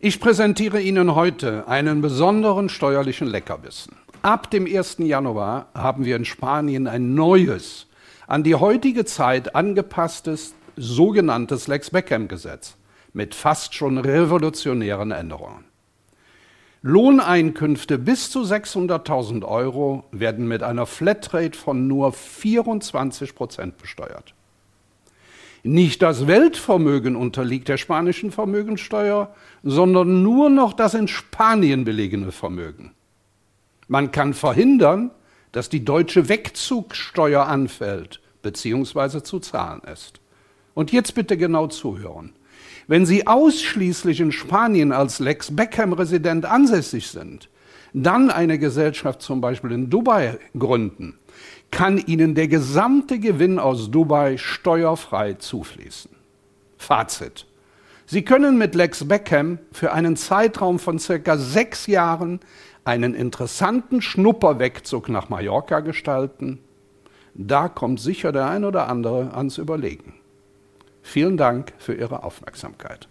Ich präsentiere Ihnen heute einen besonderen steuerlichen Leckerbissen. Ab dem 1. Januar haben wir in Spanien ein neues, an die heutige Zeit angepasstes sogenanntes Lex Beckham-Gesetz mit fast schon revolutionären Änderungen. Lohneinkünfte bis zu 600.000 Euro werden mit einer Flatrate von nur 24 Prozent besteuert. Nicht das Weltvermögen unterliegt der spanischen Vermögensteuer, sondern nur noch das in Spanien belegene Vermögen. Man kann verhindern, dass die deutsche Wegzugsteuer anfällt bzw. zu zahlen ist. Und jetzt bitte genau zuhören. Wenn Sie ausschließlich in Spanien als Lex Beckham-Resident ansässig sind, dann eine Gesellschaft zum Beispiel in Dubai gründen, kann Ihnen der gesamte Gewinn aus Dubai steuerfrei zufließen. Fazit. Sie können mit Lex Beckham für einen Zeitraum von circa sechs Jahren einen interessanten Schnupperwegzug nach Mallorca gestalten. Da kommt sicher der ein oder andere ans Überlegen. Vielen Dank für Ihre Aufmerksamkeit.